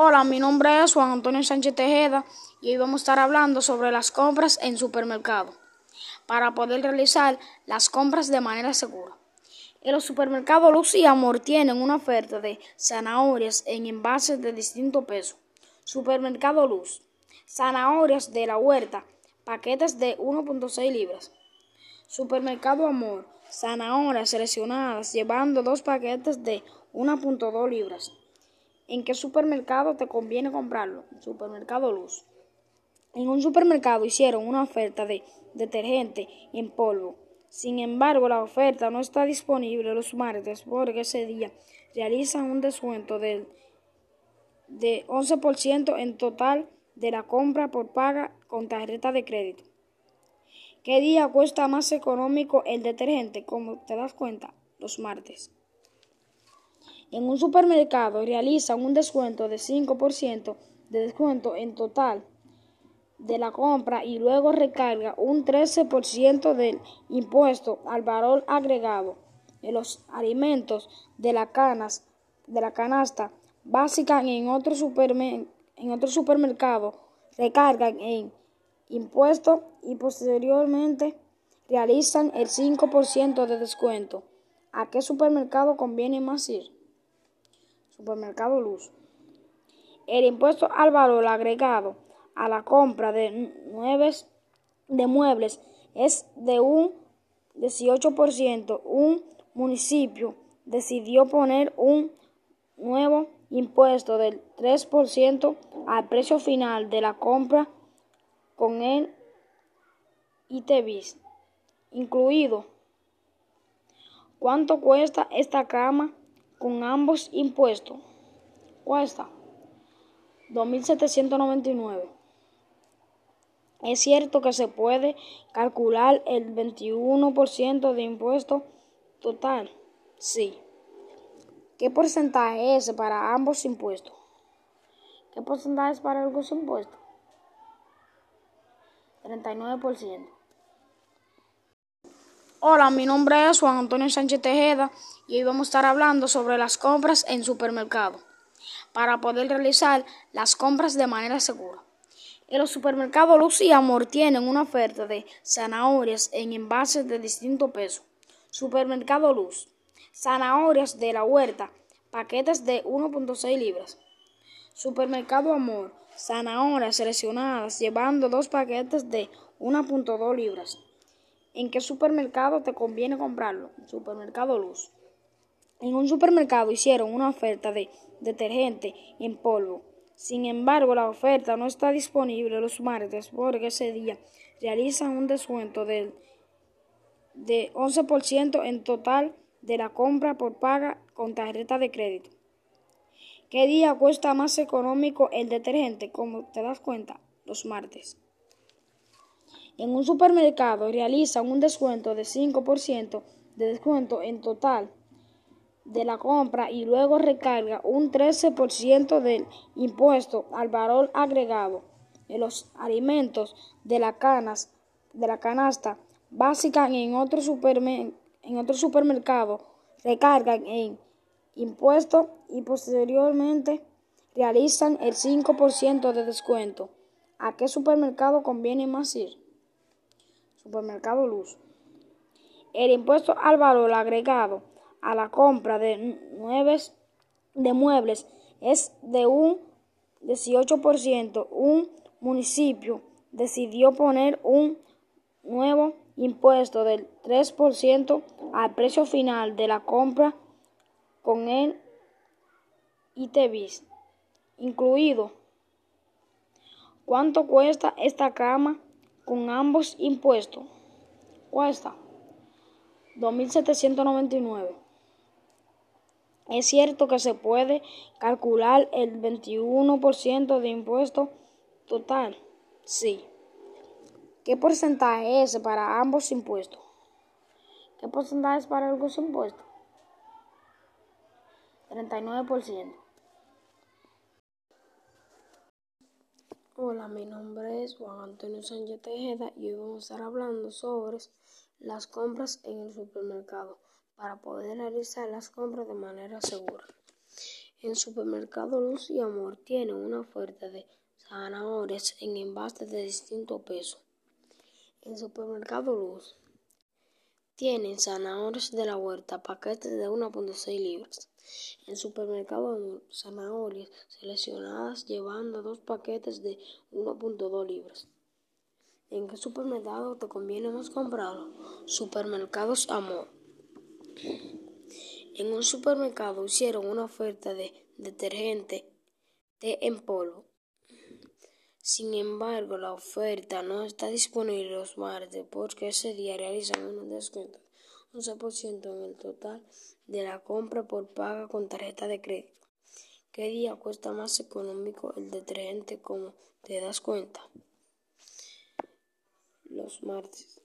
Hola, mi nombre es Juan Antonio Sánchez Tejeda y hoy vamos a estar hablando sobre las compras en supermercado para poder realizar las compras de manera segura. En los supermercados Luz y Amor tienen una oferta de zanahorias en envases de distinto peso. Supermercado Luz, zanahorias de la huerta, paquetes de 1.6 libras. Supermercado Amor, zanahorias seleccionadas llevando dos paquetes de 1.2 libras. ¿En qué supermercado te conviene comprarlo? Supermercado Luz. En un supermercado hicieron una oferta de detergente en polvo. Sin embargo, la oferta no está disponible los martes porque ese día realizan un descuento del de 11% en total de la compra por paga con tarjeta de crédito. ¿Qué día cuesta más económico el detergente? Como te das cuenta, los martes. En un supermercado realizan un descuento de 5% de descuento en total de la compra y luego recarga un 13% del impuesto al valor agregado en los alimentos de la, canas, de la canasta básica en otro, en otro supermercado recargan en impuesto y posteriormente realizan el 5% de descuento. ¿A qué supermercado conviene más ir? Supermercado Luz. El impuesto al valor agregado a la compra de, muebles es de un 18%. Un municipio decidió poner un nuevo impuesto del 3% al precio final de la compra con el ITBIS incluido. ¿Cuánto cuesta esta cama? Con ambos impuestos cuesta 2.799. Es cierto que se puede calcular el 21% de impuesto total. Sí. ¿Qué porcentaje es para ambos impuestos? ¿Qué porcentaje es para los impuestos? 39%. Hola, mi nombre es Juan Antonio Sánchez Tejeda y hoy vamos a estar hablando sobre las compras en supermercado para poder realizar las compras de manera segura. En los supermercados Luz y Amor tienen una oferta de zanahorias en envases de distinto peso. Supermercado Luz, zanahorias de la huerta, paquetes de 1.6 libras. Supermercado Amor, zanahorias seleccionadas llevando dos paquetes de 1.2 libras. ¿En qué supermercado te conviene comprarlo? Supermercado Luz. En un supermercado hicieron una oferta de detergente en polvo. Sin embargo, la oferta no está disponible los martes porque ese día realizan un descuento del de 11% en total de la compra por paga con tarjeta de crédito. ¿Qué día cuesta más económico el detergente? Como te das cuenta, los martes. En un supermercado realizan un descuento de 5% de descuento en total de la compra y luego recarga un 13% del impuesto al valor agregado en los alimentos de la, canas, de la canasta básica en otro, en otro supermercado recargan en impuesto y posteriormente realizan el 5% de descuento. ¿A qué supermercado conviene más ir? Supermercado Luz. El impuesto al valor agregado a la compra de, de muebles es de un 18%. Un municipio decidió poner un nuevo impuesto del 3% al precio final de la compra con el ITBIS incluido. ¿Cuánto cuesta esta cama? con ambos impuestos cuesta 2.799. Es cierto que se puede calcular el 21% de impuesto total. Sí. ¿Qué porcentaje es para ambos impuestos? ¿Qué porcentaje es para los impuestos? 39%. Hola, mi nombre es Juan Antonio Sánchez Tejeda y hoy vamos a estar hablando sobre las compras en el supermercado para poder realizar las compras de manera segura. En supermercado Luz y Amor tiene una oferta de zanahorias en envases de distinto peso. En supermercado Luz tienen zanahorias de la huerta, paquetes de 1.6 libras. En supermercado zanahorias seleccionadas llevando dos paquetes de 1.2 libras. ¿En qué supermercado te conviene más comprarlo? Supermercados Amor. En un supermercado hicieron una oferta de detergente té en polvo. Sin embargo, la oferta no está disponible los martes porque ese día realizan un descuento de 11% en el total de la compra por paga con tarjeta de crédito. ¿Qué día cuesta más económico el detergente como te das cuenta? Los martes.